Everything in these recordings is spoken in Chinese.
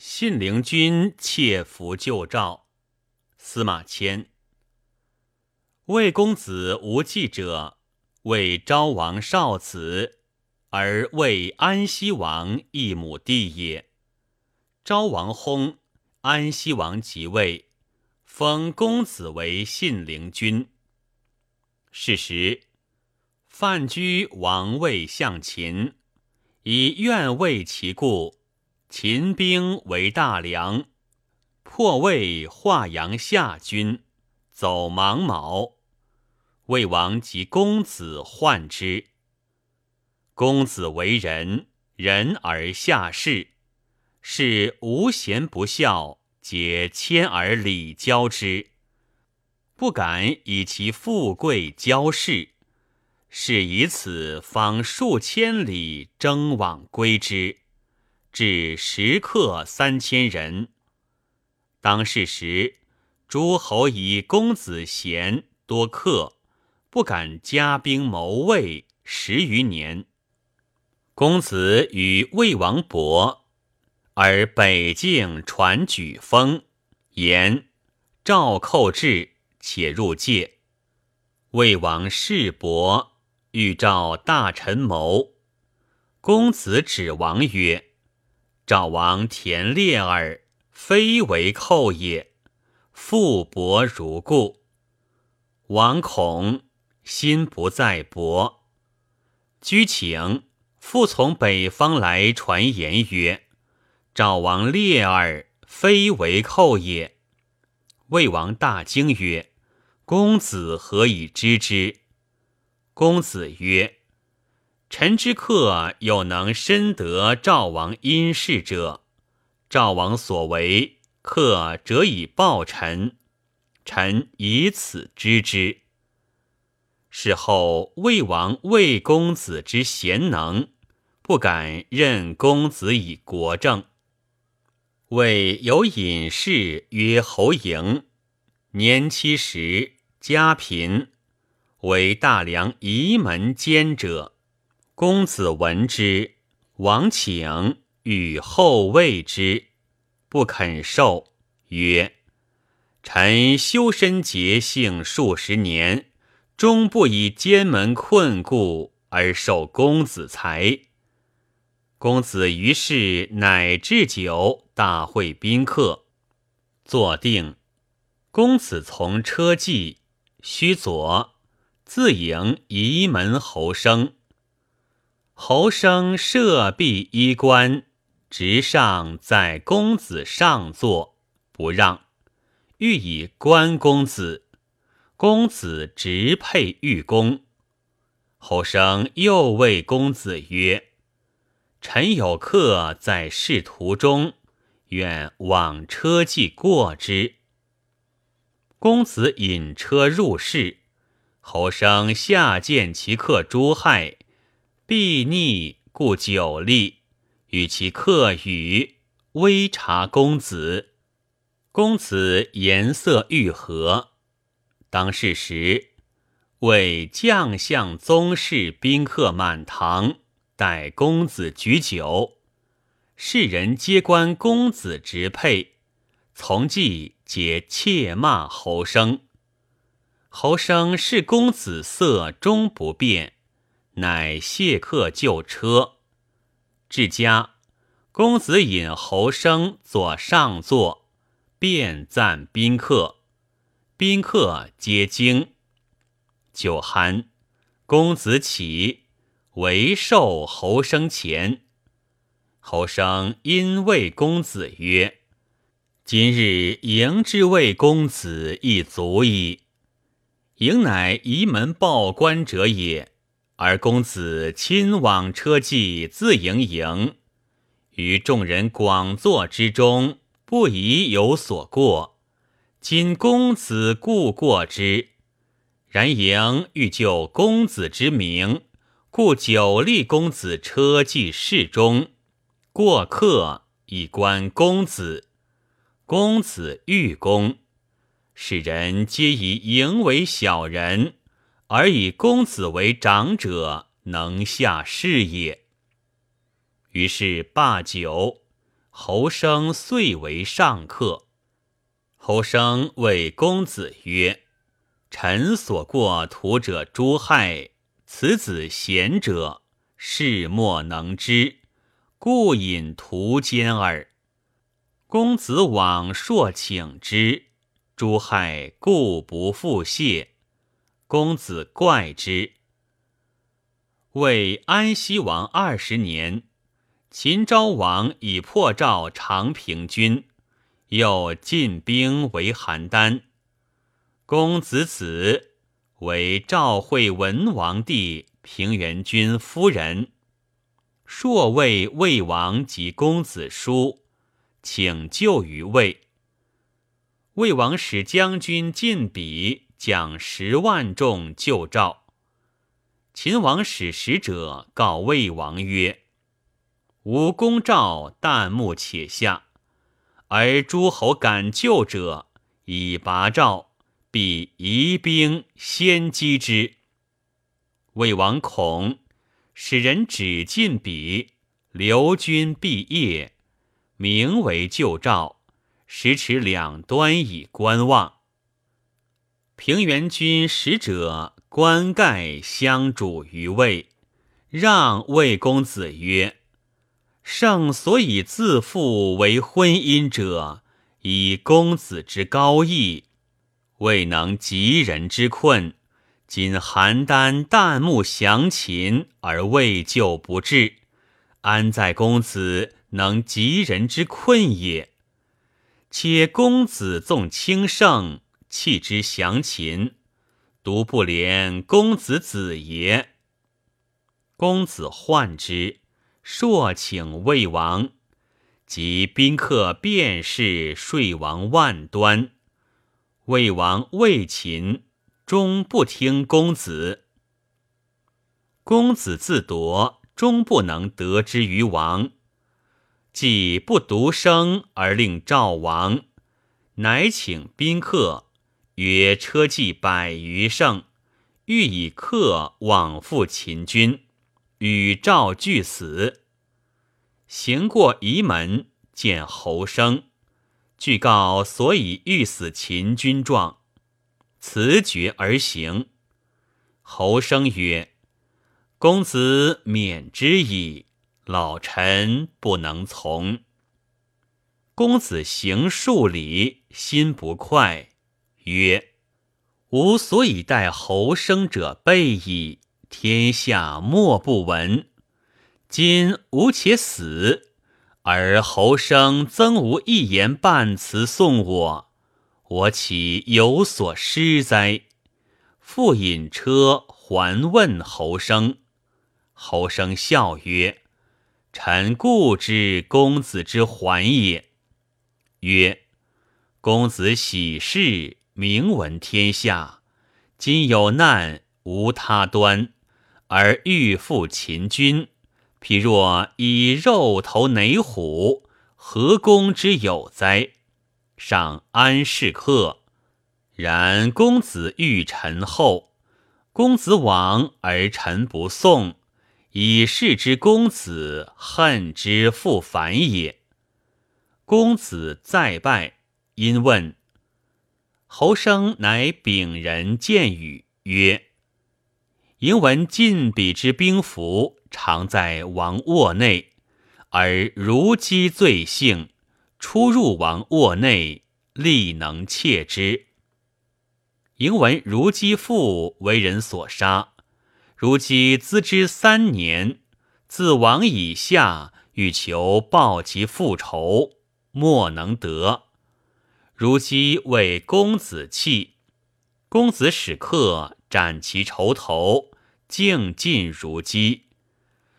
信陵君窃符救赵。司马迁。魏公子无忌者，为昭王少子，而魏安西王一母弟也。昭王薨，安西王即位，封公子为信陵君。是时，范雎王位向秦，以愿为其故，秦兵为大梁，破魏华阳下军，走芒卯。魏王及公子患之。公子为人，仁而下士，是无贤不孝，皆谦而礼交之，不敢以其富贵骄士，是以此方数千里征往归之，至食客三千人。当世时，诸侯以公子贤，多客。不敢加兵谋魏十余年。公子与魏王伯，而北境传举封，言赵寇至，且入界。魏王示伯，欲召大臣谋。公子指王曰：“赵王田猎耳，非为寇也。复伯如故。”王恐。心不在伯，居请复从北方来传言曰：“赵王烈耳，非为寇也。”魏王大惊曰：“公子何以知之？”公子曰：“臣之客有能深得赵王阴事者，赵王所为，客则以报臣，臣以此知之。”事后，魏王魏公子之贤能，不敢任公子以国政。魏有隐士曰侯嬴，年七十，家贫，为大梁仪门监者。公子闻之，王请与后位之，不肯受，曰：“臣修身节性数十年。”终不以监门困固而受公子财。公子于是乃置酒大会宾客，坐定。公子从车骑，须左，自迎仪门侯生。侯生设壁衣冠，直上在公子上座，不让，欲以关公子。公子直佩玉弓，侯生又谓公子曰：“臣有客在仕途中，愿往车骑过之。”公子引车入室，侯生下见其客诸害，必逆故久立，与其客语，微察公子。公子颜色愈和。当世时，为将相宗室宾客满堂，待公子举酒，世人皆观公子直佩，从即皆窃骂侯生。侯生视公子色终不变，乃谢客就车。至家，公子引侯生坐上座，便赞宾客。宾客皆惊，酒酣，公子起，为寿侯生前。侯生因谓公子曰：“今日迎之谓公子亦足矣。迎乃仪门报官者也，而公子亲往车骑自迎迎，于众人广坐之中，不宜有所过。”今公子故过之，然迎欲救公子之名，故久立公子车骑侍中，过客以观公子。公子欲公，使人皆以迎为小人，而以公子为长者，能下士也。于是罢酒。侯生遂为上客。侯生谓公子曰：“臣所过徒者诸害，此子贤者，事莫能知，故引图奸耳。公子往朔请之，诸害故不复谢。公子怪之。为安西王二十年。”秦昭王以破赵长平君，又进兵为邯郸。公子子为赵惠文王帝平原君夫人，朔谓魏王及公子书，请救于魏。魏王使将军晋鄙将十万众救赵。秦王使使者告魏王曰。吾公赵旦暮且下，而诸侯敢救者，以拔赵，必移兵先击之。魏王恐，使人指进彼，留军毕业，名为救赵，时持两端以观望。平原君使者关盖相主于魏，让魏公子曰。圣所以自负为婚姻者，以公子之高义，未能及人之困。今邯郸旦暮降秦，而未救不至，安在公子能及人之困也？且公子纵轻盛，弃之降秦，独不怜公子子也。公子患之。朔请魏王，及宾客便是睡王万端。魏王魏秦，终不听公子。公子自夺，终不能得之于王。既不独生而令赵王，乃请宾客，曰：“车骑百余乘，欲以客往复秦军。”与赵俱死，行过仪门，见侯生，具告所以欲死秦军状，辞绝而行。侯生曰：“公子免之矣，老臣不能从。”公子行数里，心不快，曰：“吾所以待侯生者备矣。”天下莫不闻。今吾且死，而侯生曾无一言半词送我，我岂有所失哉？复引车还问侯生。侯生笑曰：“臣固知公子之还也。”曰：“公子喜事，名闻天下。今有难，无他端。”而欲复秦军，譬若以肉投馁虎，何公之有哉？上安是客。然公子欲臣后，公子往而臣不送，以示之公子恨之复反也。公子再拜，因问侯生，乃禀人见语曰。迎闻晋鄙之兵符，常在王卧内，而如饥罪性，出入王卧内，力能窃之。迎闻如姬父为人所杀，如姬资之三年，自王以下，欲求报其复仇，莫能得。如姬为公子弃，公子使客。斩其仇头，敬尽如姬。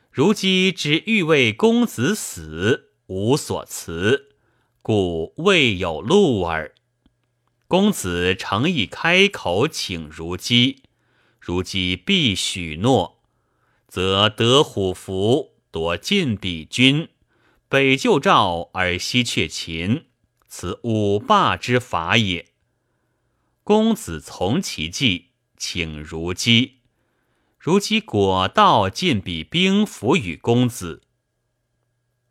如姬之欲为公子死，无所辞，故未有路耳。公子诚意开口请如姬，如姬必许诺，则得虎符，夺晋鄙君，北救赵而西却秦，此五霸之法也。公子从其计。请如姬，如姬果道，进比兵符与公子。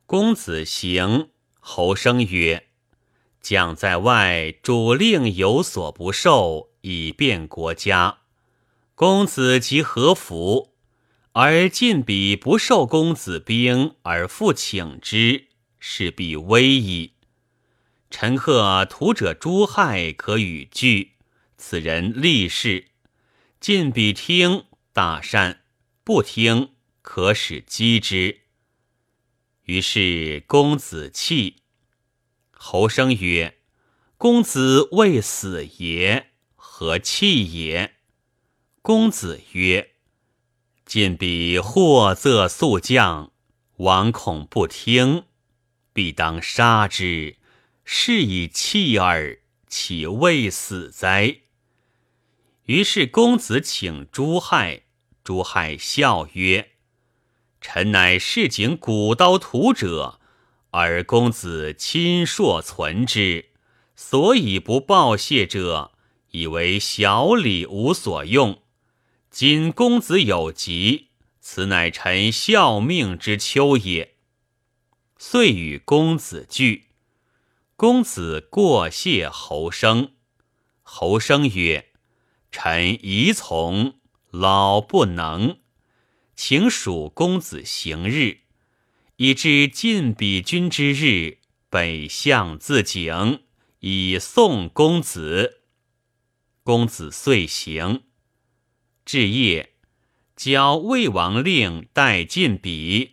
公子行，侯生曰：“将在外，主令有所不受，以便国家。公子即何服？而晋彼不受公子兵，而复请之，是必危矣。陈贺徒者诛害，可与拒。此人立事，晋彼听，大善；不听，可使击之。”于是公子弃。侯生曰：“公子未死也，何弃也？”公子曰：“晋彼祸则速降，王恐不听，必当杀之。是以弃耳，岂未死哉？”于是公子请朱亥，朱亥笑曰。臣乃市井古刀屠者，而公子亲硕存之，所以不报谢者，以为小礼无所用。今公子有疾，此乃臣效命之秋也。遂与公子聚。公子过谢侯生，侯生曰：“臣宜从，老不能。”请属公子行日，以至晋鄙君之日，北向自警，以送公子。公子遂行。至夜，交魏王令待晋鄙，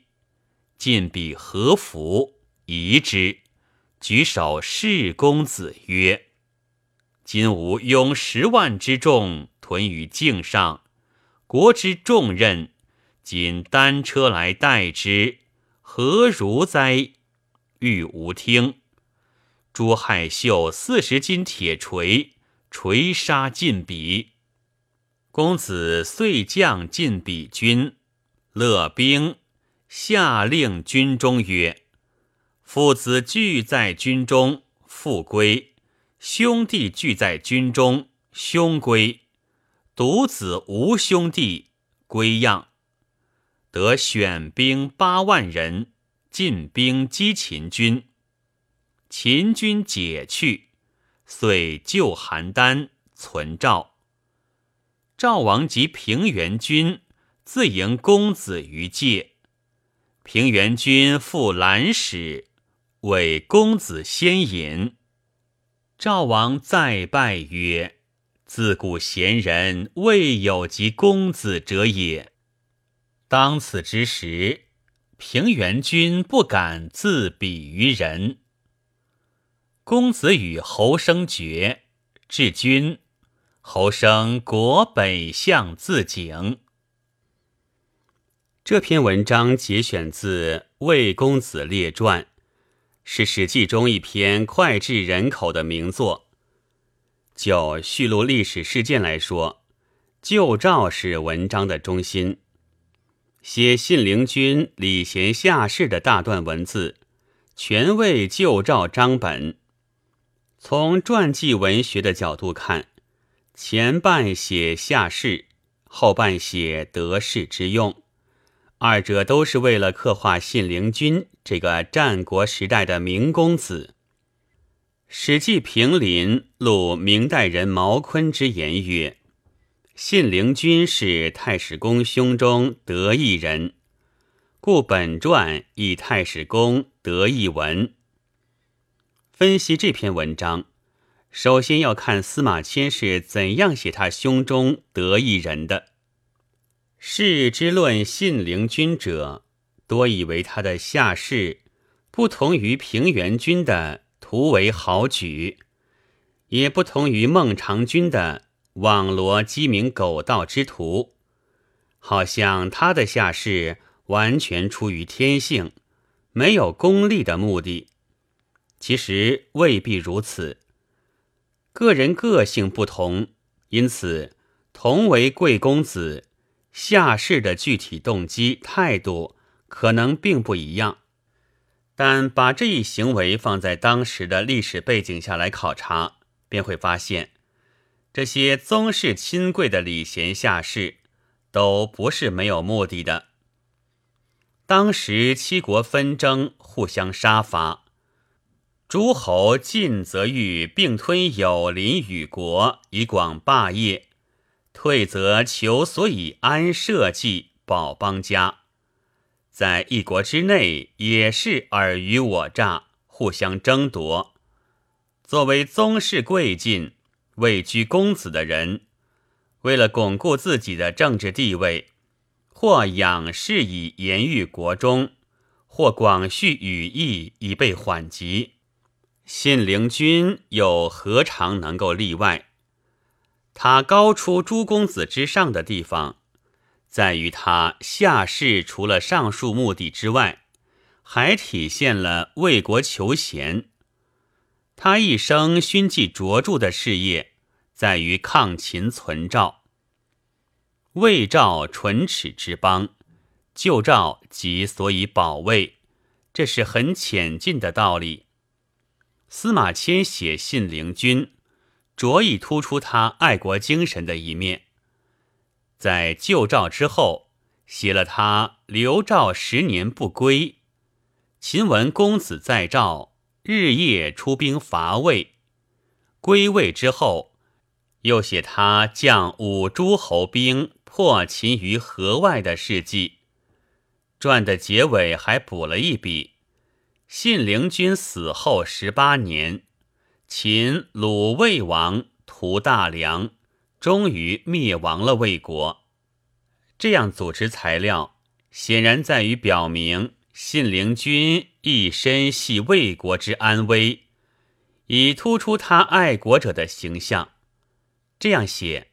晋鄙何服，疑之，举手示公子曰：“今吾拥十万之众屯于境上，国之重任。”仅单车来代之，何如哉？欲无听。朱亥秀四十斤铁锤，锤杀晋鄙。公子遂将晋鄙军，勒兵，下令军中曰：“父子俱在军中，父归；兄弟俱在军中，兄归；独子无兄弟，归样。”得选兵八万人，进兵击秦军。秦军解去，遂救邯郸，存赵。赵王及平原君自迎公子于界。平原君复兰使，为公子先饮。赵王再拜曰：“自古贤人未有及公子者也。”当此之时，平原君不敢自比于人。公子与侯生决，至君，侯生国北向自警。这篇文章节选自《魏公子列传》，是《史记》中一篇脍炙人口的名作。就叙录历史事件来说，旧诏是文章的中心。写信陵君礼贤下士的大段文字，全为旧诏章本。从传记文学的角度看，前半写下士，后半写得势之用，二者都是为了刻画信陵君这个战国时代的名公子。《史记平林》录明代人毛坤之言曰。信陵君是太史公胸中得一人，故本传以太史公得一文。分析这篇文章，首先要看司马迁是怎样写他胸中得一人的。士之论信陵君者，多以为他的下士不同于平原君的图为豪举，也不同于孟尝君的。网罗鸡鸣狗盗之徒，好像他的下士完全出于天性，没有功利的目的。其实未必如此。个人个性不同，因此同为贵公子，下士的具体动机态度可能并不一样。但把这一行为放在当时的历史背景下来考察，便会发现。这些宗室亲贵的礼贤下士，都不是没有目的的。当时七国纷争，互相杀伐，诸侯进则欲并吞有邻与国，以广霸业；退则求所以安社稷，保邦家。在一国之内，也是尔虞我诈，互相争夺。作为宗室贵近、位居公子的人，为了巩固自己的政治地位，或仰视以言喻国中，或广蓄羽翼以备缓急。信陵君又何尝能够例外？他高出诸公子之上的地方。在于他下士除了上述目的之外，还体现了为国求贤。他一生勋绩卓著的事业，在于抗秦存赵。魏赵唇齿之邦，救赵即所以保卫，这是很浅近的道理。司马迁写信陵君，着意突出他爱国精神的一面。在救赵之后，写了他留赵十年不归。秦文公子在赵，日夜出兵伐魏。归魏之后，又写他将五诸侯兵破秦于河外的事迹。传的结尾还补了一笔：信陵君死后十八年，秦鲁魏王屠大梁。终于灭亡了魏国。这样组织材料，显然在于表明信陵君一身系魏国之安危，以突出他爱国者的形象。这样写，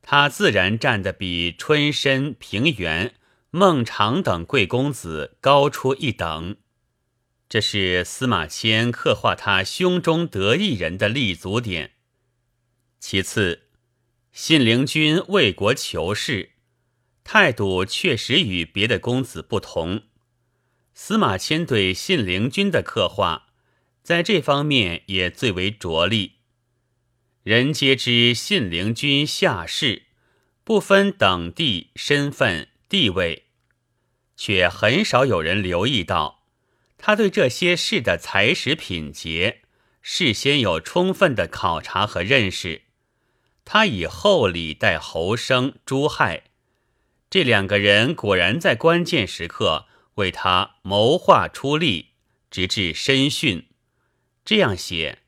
他自然站得比春申、平原、孟尝等贵公子高出一等。这是司马迁刻画他胸中得意人的立足点。其次。信陵君为国求事，态度确实与别的公子不同。司马迁对信陵君的刻画，在这方面也最为着力。人皆知信陵君下士，不分等地、身份、地位，却很少有人留意到，他对这些事的才识品节，事先有充分的考察和认识。他以厚礼待侯生、朱亥，这两个人果然在关键时刻为他谋划出力，直至身殉。这样写，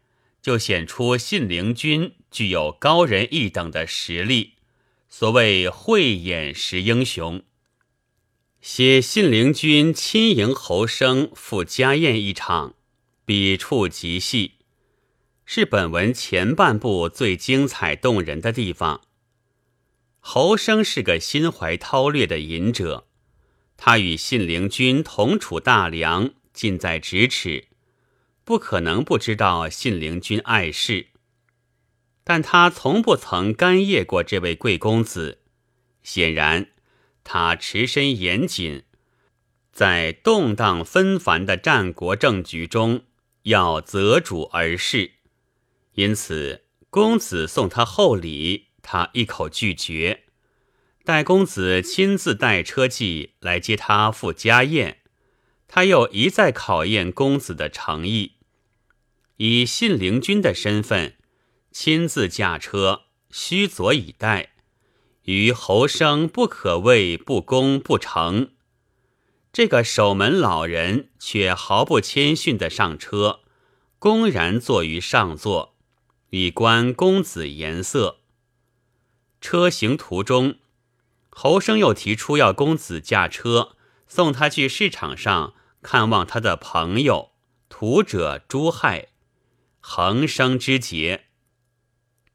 就显出信陵君具有高人一等的实力。所谓慧眼识英雄，写信陵君亲迎侯生赴家宴一场，笔触极细。是本文前半部最精彩动人的地方。侯生是个心怀韬略的隐者，他与信陵君同处大梁，近在咫尺，不可能不知道信陵君爱事。但他从不曾干谒过这位贵公子，显然他持身严谨，在动荡纷繁的战国政局中，要择主而事。因此，公子送他厚礼，他一口拒绝。待公子亲自带车骑来接他赴家宴，他又一再考验公子的诚意。以信陵君的身份，亲自驾车，须佐以待，于侯生不可谓不恭不成。这个守门老人却毫不谦逊地上车，公然坐于上座。以观公子颜色。车行途中，侯生又提出要公子驾车送他去市场上看望他的朋友屠者朱亥，横生之节。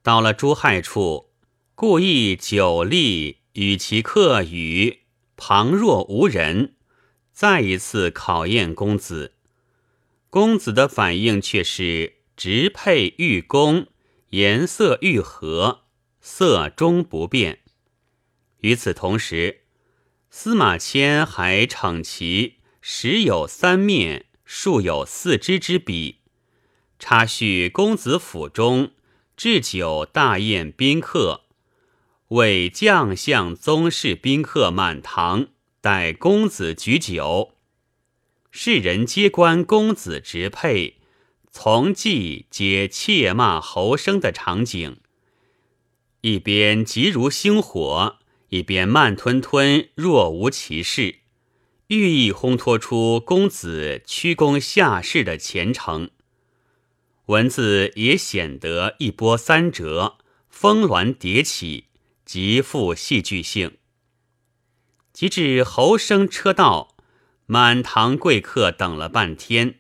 到了朱亥处，故意久立与其客语，旁若无人，再一次考验公子。公子的反应却是。直配玉弓，颜色愈和，色终不变。与此同时，司马迁还逞其时有三面，数有四支之笔，插叙公子府中置酒大宴宾客，为将相宗室宾客满堂，待公子举酒，世人皆观公子直佩。从记皆窃骂侯生的场景，一边急如星火，一边慢吞吞若无其事，寓意烘托出公子屈躬下士的虔诚。文字也显得一波三折，峰峦叠起，极富戏剧性。及至侯生车到，满堂贵客等了半天，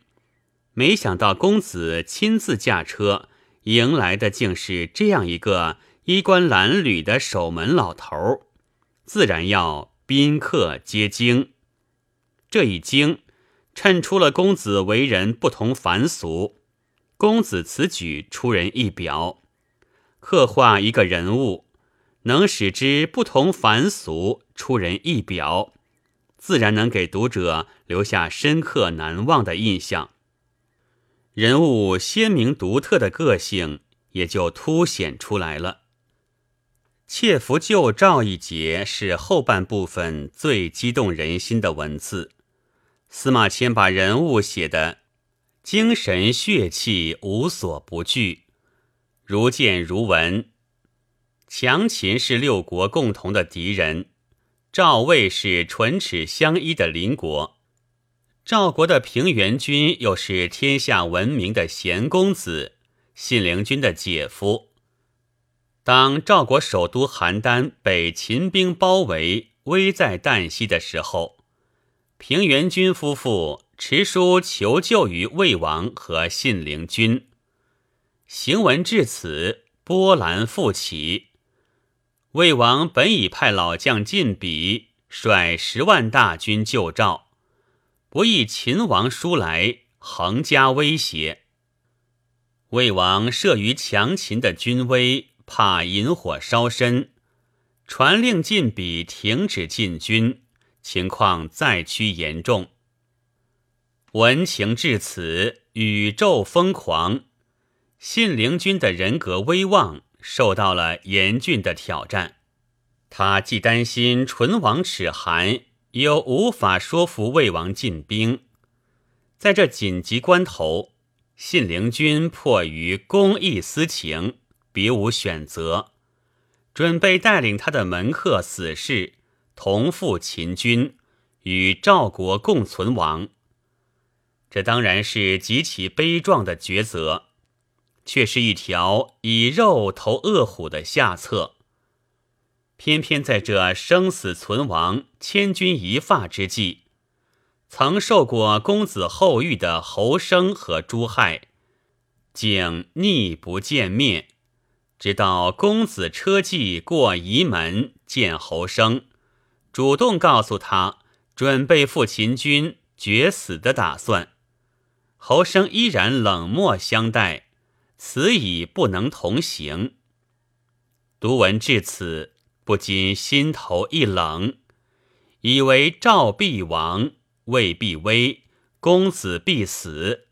没想到公子亲自驾车迎来的，竟是这样一个衣冠褴褛的守门老头自然要宾客皆惊。这一惊，衬出了公子为人不同凡俗。公子此举出人意表，刻画一个人物。能使之不同凡俗、出人意表，自然能给读者留下深刻难忘的印象。人物鲜明独特的个性也就凸显出来了。窃符救赵一节是后半部分最激动人心的文字。司马迁把人物写的精神血气无所不具，如见如闻。强秦是六国共同的敌人，赵魏是唇齿相依的邻国，赵国的平原君又是天下闻名的贤公子，信陵君的姐夫。当赵国首都邯郸被秦兵包围，危在旦夕的时候，平原君夫妇持书求救于魏王和信陵君。行文至此，波澜复起。魏王本已派老将晋鄙率十万大军救赵，不意秦王书来，横加威胁。魏王慑于强秦的军威，怕引火烧身，传令晋鄙停止进军，情况再趋严重。闻情至此，宇宙疯狂，信陵君的人格威望。受到了严峻的挑战，他既担心唇亡齿寒，又无法说服魏王进兵。在这紧急关头，信陵君迫于公义私情，别无选择，准备带领他的门客死士同赴秦军，与赵国共存亡。这当然是极其悲壮的抉择。却是一条以肉投恶虎的下策。偏偏在这生死存亡、千钧一发之际，曾受过公子后遇的侯生和朱亥，竟逆不见面。直到公子车骑过仪门见侯生，主动告诉他准备赴秦军决死的打算，侯生依然冷漠相待。此已不能同行。读文至此，不禁心头一冷，以为赵必亡，魏必危，公子必死，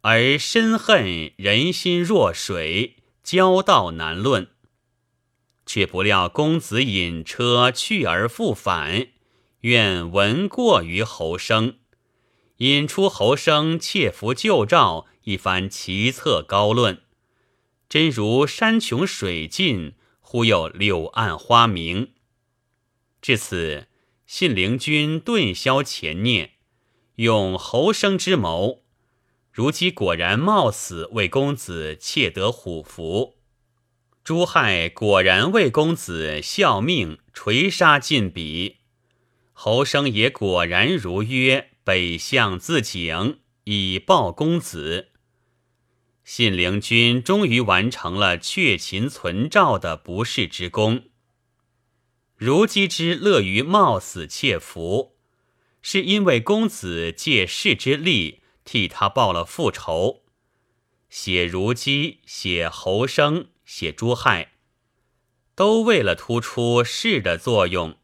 而深恨人心若水，交道难论。却不料公子引车去而复返，愿闻过于侯生，引出侯生窃符救赵一番奇策高论。真如山穷水尽，忽有柳暗花明。至此，信陵君顿消前念，用侯生之谋，如今果然冒死为公子窃得虎符。朱亥果然为公子效命，垂杀晋鄙。侯生也果然如约北向自警，以报公子。信陵君终于完成了却秦存赵的不世之功。如姬之乐于冒死窃符，是因为公子借势之力替他报了复仇。写如姬，写侯生，写朱亥，都为了突出势的作用。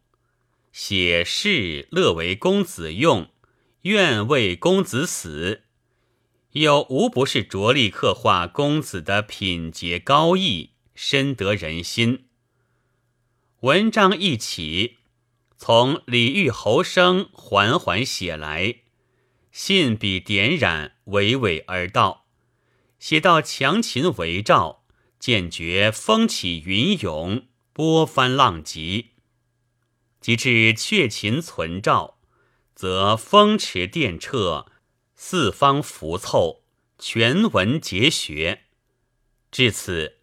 写势乐为公子用，愿为公子死。又无不是着力刻画公子的品节高义，深得人心。文章一起，从李煜侯生缓缓写来，信笔点染，娓娓而道，写到强秦为赵，渐觉风起云涌，波翻浪急；及至却秦存赵，则风驰电掣，四方符凑，全文结学。至此，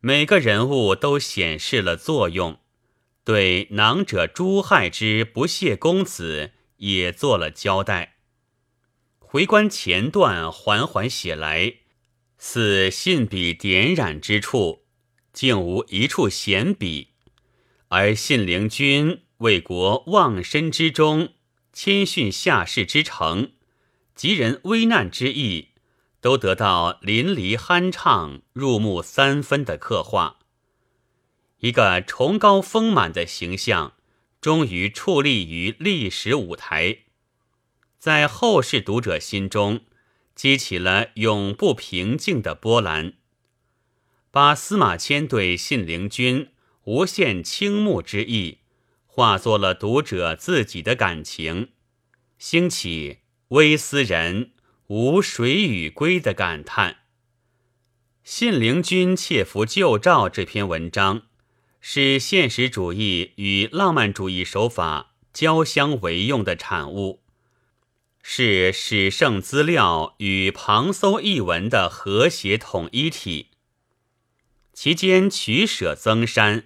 每个人物都显示了作用，对囊者诛害之不屑公子也做了交代。回观前段，缓缓写来。似信笔点染之处，竟无一处闲笔；而信陵君为国忘身之中，谦逊下士之诚，及人危难之意，都得到淋漓酣畅、入木三分的刻画。一个崇高丰满的形象，终于矗立于历史舞台，在后世读者心中。激起了永不平静的波澜，把司马迁对信陵君无限倾慕之意，化作了读者自己的感情，兴起“微斯人，无水与归”的感叹。信陵君窃符救赵这篇文章，是现实主义与浪漫主义手法交相为用的产物。是史圣资料与旁搜译文的和谐统一体，其间取舍增删，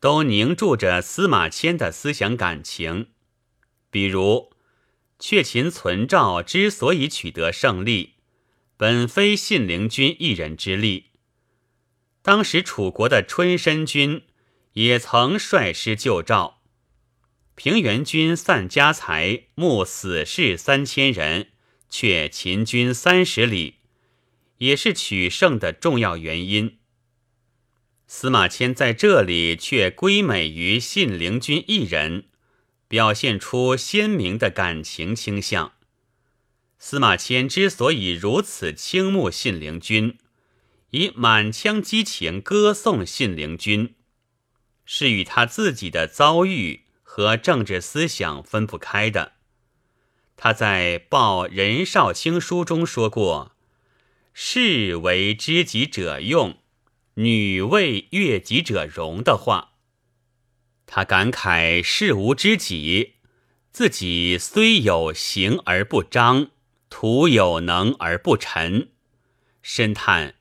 都凝注着司马迁的思想感情。比如，阙秦存赵之所以取得胜利，本非信陵君一人之力，当时楚国的春申君也曾率师救赵。平原君散家财，募死士三千人，却秦军三十里，也是取胜的重要原因。司马迁在这里却归美于信陵君一人，表现出鲜明的感情倾向。司马迁之所以如此倾慕信陵君，以满腔激情歌颂信陵君，是与他自己的遭遇。和政治思想分不开的。他在《报任少卿书》中说过：“士为知己者用，女为悦己者容”的话。他感慨事无知己，自己虽有行而不彰，徒有能而不陈，深叹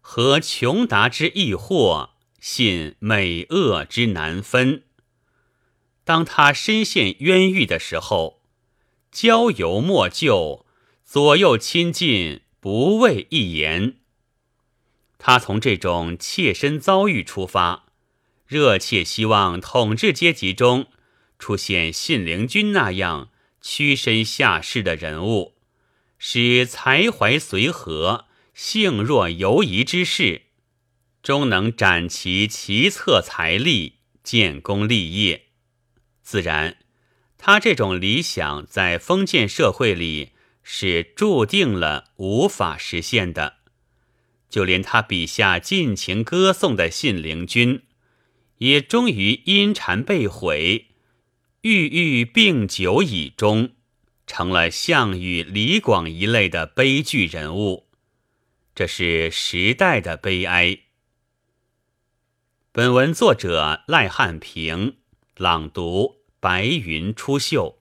何穷达之易惑，信美恶之难分。当他身陷冤狱的时候，交游莫救，左右亲近不畏一言。他从这种切身遭遇出发，热切希望统治阶级中出现信陵君那样屈身下士的人物，使才怀随和、性若游移之士，终能展其奇策才力，建功立业。自然，他这种理想在封建社会里是注定了无法实现的。就连他笔下尽情歌颂的信陵君，也终于因谗被毁，郁郁病久以终，成了项羽、李广一类的悲剧人物。这是时代的悲哀。本文作者赖汉平朗读。白云出岫。